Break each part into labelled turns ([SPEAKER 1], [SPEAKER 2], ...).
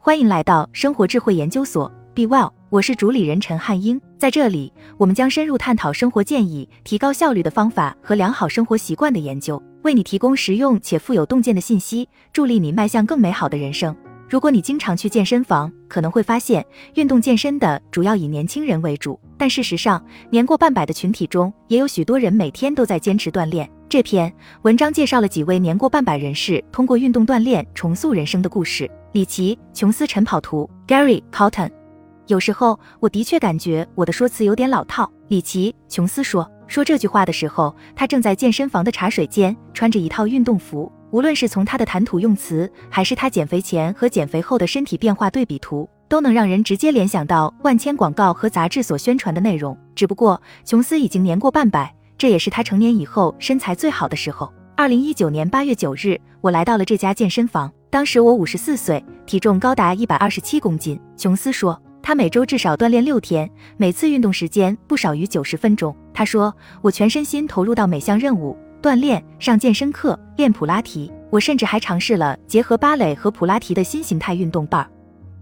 [SPEAKER 1] 欢迎来到生活智慧研究所，Be Well，我是主理人陈汉英。在这里，我们将深入探讨生活建议、提高效率的方法和良好生活习惯的研究，为你提供实用且富有洞见的信息，助力你迈向更美好的人生。如果你经常去健身房，可能会发现运动健身的主要以年轻人为主，但事实上，年过半百的群体中也有许多人每天都在坚持锻炼。这篇文章介绍了几位年过半百人士通过运动锻炼重塑人生的故事。里奇·琼斯晨跑图 Gary Cotton。有时候我的确感觉我的说辞有点老套。里奇·琼斯说，说这句话的时候，他正在健身房的茶水间穿着一套运动服。无论是从他的谈吐用词，还是他减肥前和减肥后的身体变化对比图，都能让人直接联想到万千广告和杂志所宣传的内容。只不过，琼斯已经年过半百，这也是他成年以后身材最好的时候。二零一九年八月九日，我来到了这家健身房，当时我五十四岁，体重高达一百二十七公斤。琼斯说，他每周至少锻炼六天，每次运动时间不少于九十分钟。他说，我全身心投入到每项任务。锻炼、上健身课、练普拉提，我甚至还尝试了结合芭蕾和普拉提的新形态运动棒。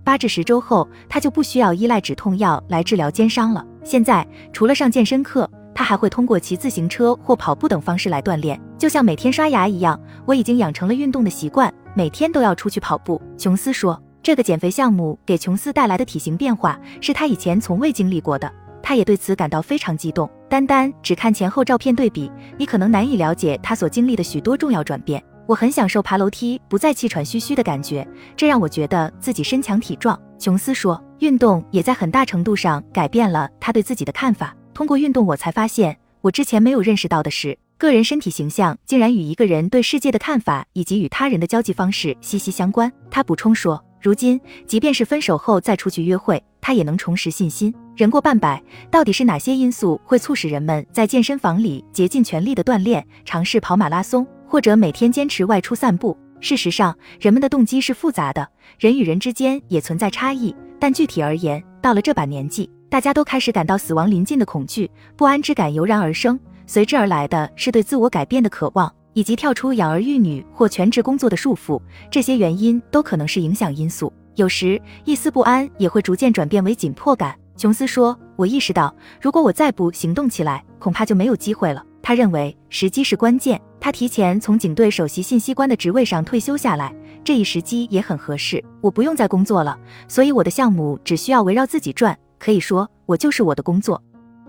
[SPEAKER 1] 八至十周后，他就不需要依赖止痛药来治疗肩伤了。现在，除了上健身课，他还会通过骑自行车或跑步等方式来锻炼，就像每天刷牙一样。我已经养成了运动的习惯，每天都要出去跑步。琼斯说，这个减肥项目给琼斯带来的体型变化是他以前从未经历过的。他也对此感到非常激动。单单只看前后照片对比，你可能难以了解他所经历的许多重要转变。我很享受爬楼梯不再气喘吁吁的感觉，这让我觉得自己身强体壮。琼斯说，运动也在很大程度上改变了他对自己的看法。通过运动，我才发现我之前没有认识到的是，个人身体形象竟然与一个人对世界的看法以及与他人的交际方式息息相关。他补充说。如今，即便是分手后再出去约会，他也能重拾信心。人过半百，到底是哪些因素会促使人们在健身房里竭尽全力的锻炼，尝试跑马拉松，或者每天坚持外出散步？事实上，人们的动机是复杂的，人与人之间也存在差异。但具体而言，到了这把年纪，大家都开始感到死亡临近的恐惧，不安之感油然而生，随之而来的是对自我改变的渴望。以及跳出养儿育女或全职工作的束缚，这些原因都可能是影响因素。有时一丝不安也会逐渐转变为紧迫感。琼斯说：“我意识到，如果我再不行动起来，恐怕就没有机会了。”他认为时机是关键。他提前从警队首席信息官的职位上退休下来，这一时机也很合适。我不用再工作了，所以我的项目只需要围绕自己转。可以说，我就是我的工作。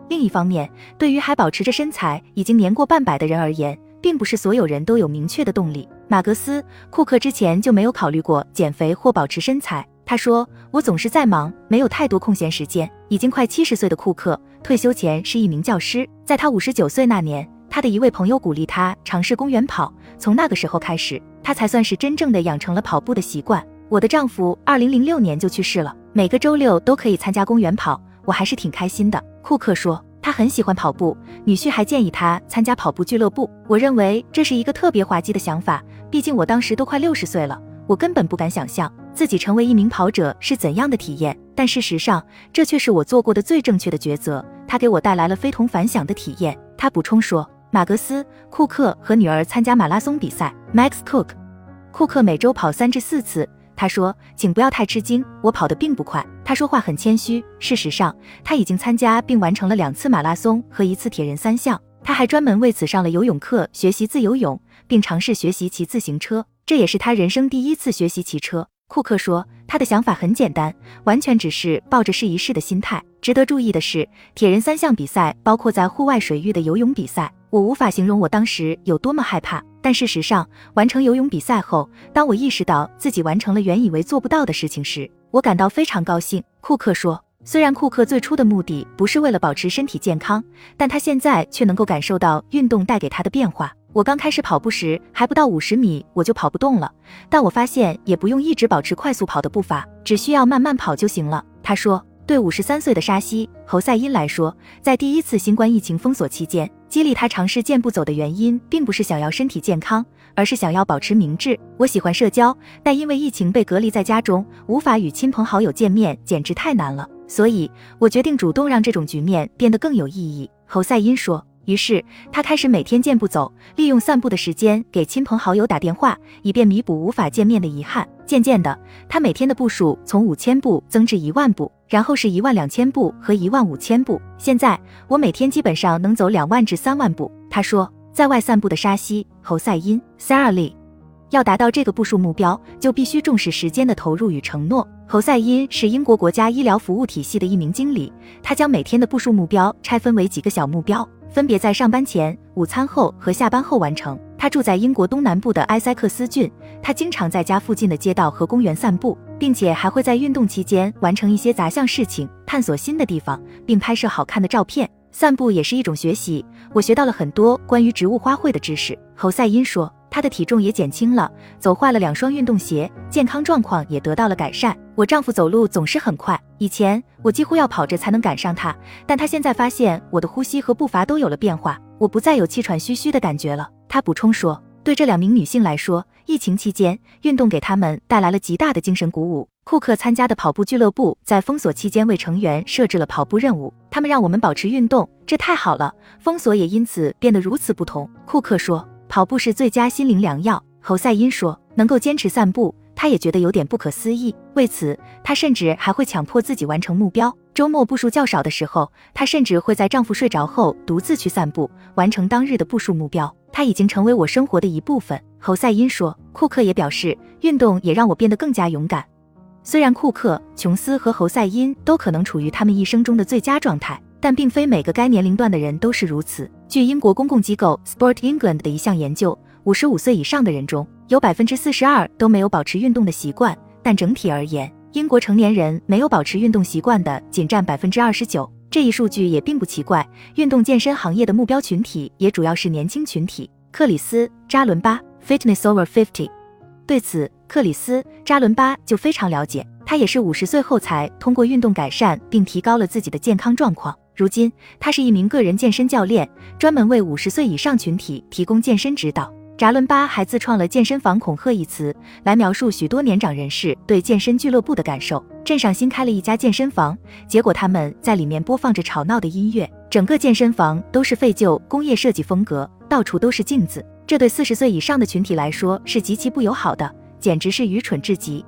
[SPEAKER 1] 另一方面，对于还保持着身材、已经年过半百的人而言，并不是所有人都有明确的动力。马格斯·库克之前就没有考虑过减肥或保持身材。他说：“我总是在忙，没有太多空闲时间。”已经快七十岁的库克，退休前是一名教师。在他五十九岁那年，他的一位朋友鼓励他尝试公园跑。从那个时候开始，他才算是真正的养成了跑步的习惯。我的丈夫二零零六年就去世了，每个周六都可以参加公园跑，我还是挺开心的。库克说。他很喜欢跑步，女婿还建议他参加跑步俱乐部。我认为这是一个特别滑稽的想法，毕竟我当时都快六十岁了，我根本不敢想象自己成为一名跑者是怎样的体验。但事实上，这却是我做过的最正确的抉择。他给我带来了非同凡响的体验。他补充说，马格斯·库克和女儿参加马拉松比赛。Max Cook，库克每周跑三至四次。他说：“请不要太吃惊，我跑得并不快。”他说话很谦虚。事实上，他已经参加并完成了两次马拉松和一次铁人三项。他还专门为此上了游泳课，学习自由泳，并尝试学习骑自行车。这也是他人生第一次学习骑车。库克说：“他的想法很简单，完全只是抱着试一试的心态。”值得注意的是，铁人三项比赛包括在户外水域的游泳比赛。我无法形容我当时有多么害怕。但事实上，完成游泳比赛后，当我意识到自己完成了原以为做不到的事情时，我感到非常高兴。库克说，虽然库克最初的目的不是为了保持身体健康，但他现在却能够感受到运动带给他的变化。我刚开始跑步时，还不到五十米我就跑不动了，但我发现也不用一直保持快速跑的步伐，只需要慢慢跑就行了。他说。对五十三岁的沙西·侯赛因来说，在第一次新冠疫情封锁期间，激励他尝试健步走的原因，并不是想要身体健康，而是想要保持明智。我喜欢社交，但因为疫情被隔离在家中，无法与亲朋好友见面，简直太难了。所以，我决定主动让这种局面变得更有意义。侯赛因说。于是他开始每天健步走，利用散步的时间给亲朋好友打电话，以便弥补无法见面的遗憾。渐渐的，他每天的步数从五千步增至一万步，然后是一万两千步和一万五千步。现在我每天基本上能走两万至三万步。他说，在外散步的沙西·侯赛因 （Sarah Lee）。要达到这个步数目标，就必须重视时间的投入与承诺。侯赛因是英国国家医疗服务体系的一名经理，他将每天的步数目标拆分为几个小目标，分别在上班前、午餐后和下班后完成。他住在英国东南部的埃塞克斯郡，他经常在家附近的街道和公园散步，并且还会在运动期间完成一些杂项事情，探索新的地方，并拍摄好看的照片。散步也是一种学习，我学到了很多关于植物花卉的知识。侯赛因说。他的体重也减轻了，走坏了两双运动鞋，健康状况也得到了改善。我丈夫走路总是很快，以前我几乎要跑着才能赶上他，但他现在发现我的呼吸和步伐都有了变化，我不再有气喘吁吁的感觉了。他补充说，对这两名女性来说，疫情期间运动给他们带来了极大的精神鼓舞。库克参加的跑步俱乐部在封锁期间为成员设置了跑步任务，他们让我们保持运动，这太好了。封锁也因此变得如此不同。库克说。跑步是最佳心灵良药，侯赛因说，能够坚持散步，他也觉得有点不可思议。为此，他甚至还会强迫自己完成目标。周末步数较少的时候，她甚至会在丈夫睡着后独自去散步，完成当日的步数目标。它已经成为我生活的一部分。侯赛因说，库克也表示，运动也让我变得更加勇敢。虽然库克、琼斯和侯赛因都可能处于他们一生中的最佳状态。但并非每个该年龄段的人都是如此。据英国公共机构 Sport England 的一项研究，五十五岁以上的人中有百分之四十二都没有保持运动的习惯。但整体而言，英国成年人没有保持运动习惯的仅占百分之二十九。这一数据也并不奇怪，运动健身行业的目标群体也主要是年轻群体。克里斯·扎伦巴 Fitness Over Fifty。对此，克里斯·扎伦巴就非常了解。他也是五十岁后才通过运动改善并提高了自己的健康状况。如今，他是一名个人健身教练，专门为五十岁以上群体提供健身指导。扎伦巴还自创了“健身房恐吓”一词，来描述许多年长人士对健身俱乐部的感受。镇上新开了一家健身房，结果他们在里面播放着吵闹的音乐，整个健身房都是废旧工业设计风格，到处都是镜子，这对四十岁以上的群体来说是极其不友好的，简直是愚蠢至极。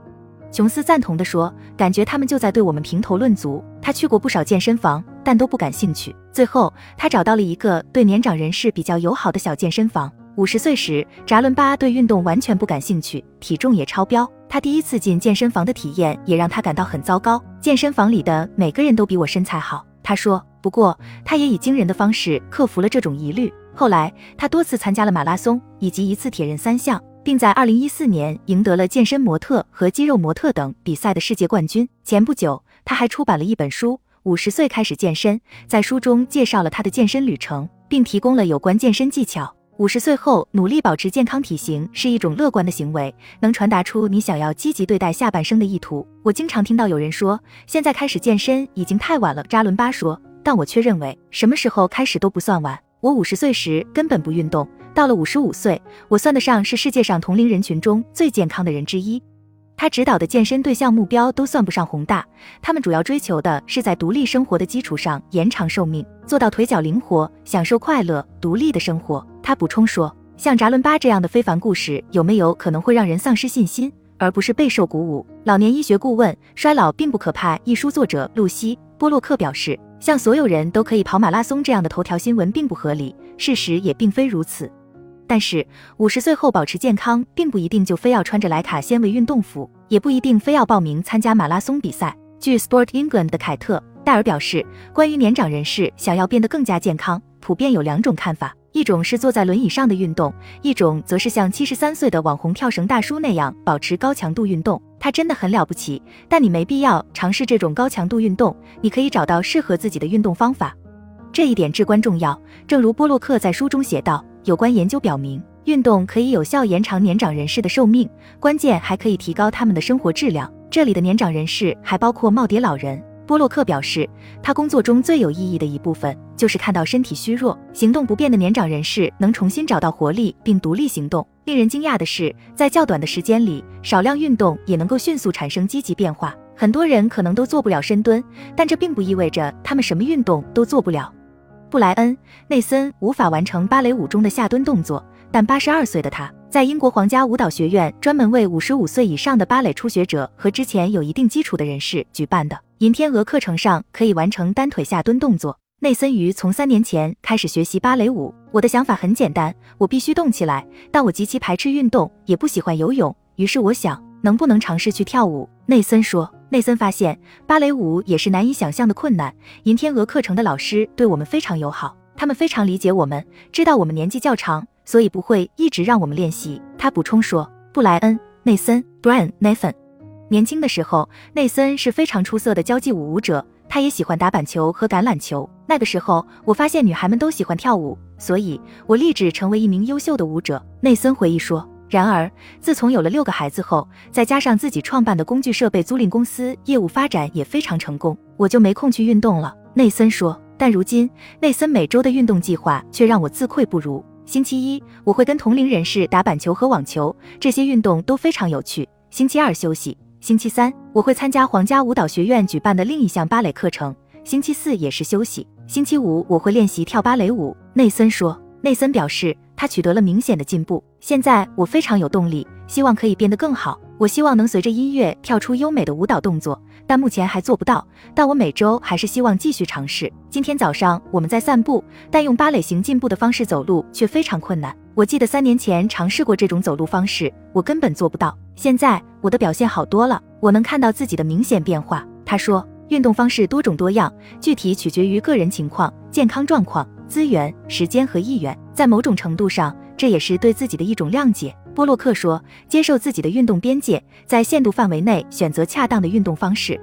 [SPEAKER 1] 琼斯赞同地说：“感觉他们就在对我们评头论足。”他去过不少健身房，但都不感兴趣。最后，他找到了一个对年长人士比较友好的小健身房。五十岁时，扎伦巴对运动完全不感兴趣，体重也超标。他第一次进健身房的体验也让他感到很糟糕。健身房里的每个人都比我身材好，他说。不过，他也以惊人的方式克服了这种疑虑。后来，他多次参加了马拉松以及一次铁人三项。并在二零一四年赢得了健身模特和肌肉模特等比赛的世界冠军。前不久，他还出版了一本书《五十岁开始健身》，在书中介绍了他的健身旅程，并提供了有关健身技巧。五十岁后努力保持健康体型是一种乐观的行为，能传达出你想要积极对待下半生的意图。我经常听到有人说，现在开始健身已经太晚了。扎伦巴说，但我却认为，什么时候开始都不算晚。我五十岁时根本不运动。到了五十五岁，我算得上是世界上同龄人群中最健康的人之一。他指导的健身对象目标都算不上宏大，他们主要追求的是在独立生活的基础上延长寿命，做到腿脚灵活，享受快乐、独立的生活。他补充说，像扎伦巴这样的非凡故事，有没有可能会让人丧失信心，而不是备受鼓舞？老年医学顾问《衰老并不可怕》一书作者露西·波洛克表示，像所有人都可以跑马拉松这样的头条新闻并不合理，事实也并非如此。但是五十岁后保持健康，并不一定就非要穿着莱卡纤维运动服，也不一定非要报名参加马拉松比赛。据 Sport England 的凯特·戴尔表示，关于年长人士想要变得更加健康，普遍有两种看法：一种是坐在轮椅上的运动，一种则是像七十三岁的网红跳绳大叔那样保持高强度运动。他真的很了不起，但你没必要尝试这种高强度运动，你可以找到适合自己的运动方法。这一点至关重要。正如波洛克在书中写道。有关研究表明，运动可以有效延长年长人士的寿命，关键还可以提高他们的生活质量。这里的年长人士还包括耄耋老人。波洛克表示，他工作中最有意义的一部分就是看到身体虚弱、行动不便的年长人士能重新找到活力并独立行动。令人惊讶的是，在较短的时间里，少量运动也能够迅速产生积极变化。很多人可能都做不了深蹲，但这并不意味着他们什么运动都做不了。布莱恩·内森无法完成芭蕾舞中的下蹲动作，但八十二岁的他在英国皇家舞蹈学院专门为五十五岁以上的芭蕾初学者和之前有一定基础的人士举办的银天鹅课程上可以完成单腿下蹲动作。内森于从三年前开始学习芭蕾舞。我的想法很简单，我必须动起来，但我极其排斥运动，也不喜欢游泳。于是我想，能不能尝试去跳舞？内森说。内森发现芭蕾舞也是难以想象的困难。银天鹅课程的老师对我们非常友好，他们非常理解我们，知道我们年纪较长，所以不会一直让我们练习。他补充说：“布莱恩·内森 （Brian Nathan），年轻的时候，内森是非常出色的交际舞舞者，他也喜欢打板球和橄榄球。那个时候，我发现女孩们都喜欢跳舞，所以我立志成为一名优秀的舞者。”内森回忆说。然而，自从有了六个孩子后，再加上自己创办的工具设备租赁公司，业务发展也非常成功，我就没空去运动了。内森说。但如今，内森每周的运动计划却让我自愧不如。星期一，我会跟同龄人士打板球和网球，这些运动都非常有趣。星期二休息。星期三，我会参加皇家舞蹈学院举办的另一项芭蕾课程。星期四也是休息。星期五，我会练习跳芭蕾舞。内森说。内森表示。他取得了明显的进步，现在我非常有动力，希望可以变得更好。我希望能随着音乐跳出优美的舞蹈动作，但目前还做不到。但我每周还是希望继续尝试。今天早上我们在散步，但用芭蕾行进步的方式走路却非常困难。我记得三年前尝试过这种走路方式，我根本做不到。现在我的表现好多了，我能看到自己的明显变化。他说，运动方式多种多样，具体取决于个人情况、健康状况。资源、时间和意愿，在某种程度上，这也是对自己的一种谅解。波洛克说：“接受自己的运动边界，在限度范围内选择恰当的运动方式。”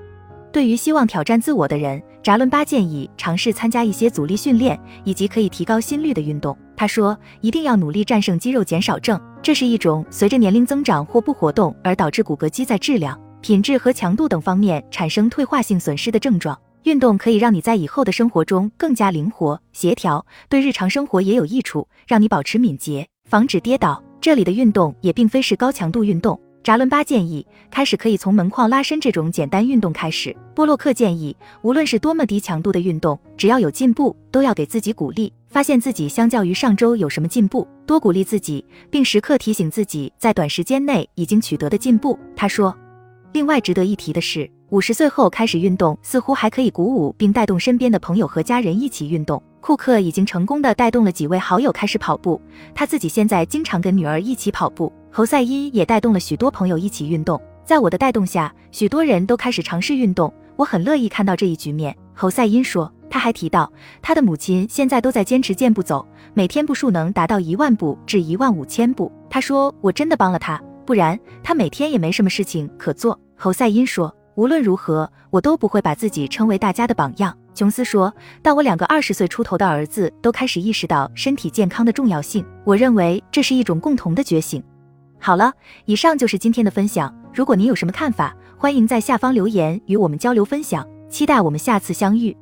[SPEAKER 1] 对于希望挑战自我的人，扎伦巴建议尝试参加一些阻力训练以及可以提高心率的运动。他说：“一定要努力战胜肌肉减少症，这是一种随着年龄增长或不活动而导致骨骼肌在质量、品质和强度等方面产生退化性损失的症状。”运动可以让你在以后的生活中更加灵活协调，对日常生活也有益处，让你保持敏捷，防止跌倒。这里的运动也并非是高强度运动。扎伦巴建议开始可以从门框拉伸这种简单运动开始。波洛克建议，无论是多么低强度的运动，只要有进步，都要给自己鼓励，发现自己相较于上周有什么进步，多鼓励自己，并时刻提醒自己在短时间内已经取得的进步。他说，另外值得一提的是。五十岁后开始运动，似乎还可以鼓舞并带动身边的朋友和家人一起运动。库克已经成功的带动了几位好友开始跑步，他自己现在经常跟女儿一起跑步。侯赛因也带动了许多朋友一起运动，在我的带动下，许多人都开始尝试运动，我很乐意看到这一局面。侯赛因说，他还提到他的母亲现在都在坚持健步走，每天步数能达到一万步至一万五千步。他说，我真的帮了他，不然他每天也没什么事情可做。侯赛因说。无论如何，我都不会把自己称为大家的榜样。琼斯说：“当我两个二十岁出头的儿子都开始意识到身体健康的重要性，我认为这是一种共同的觉醒。”好了，以上就是今天的分享。如果您有什么看法，欢迎在下方留言与我们交流分享。期待我们下次相遇。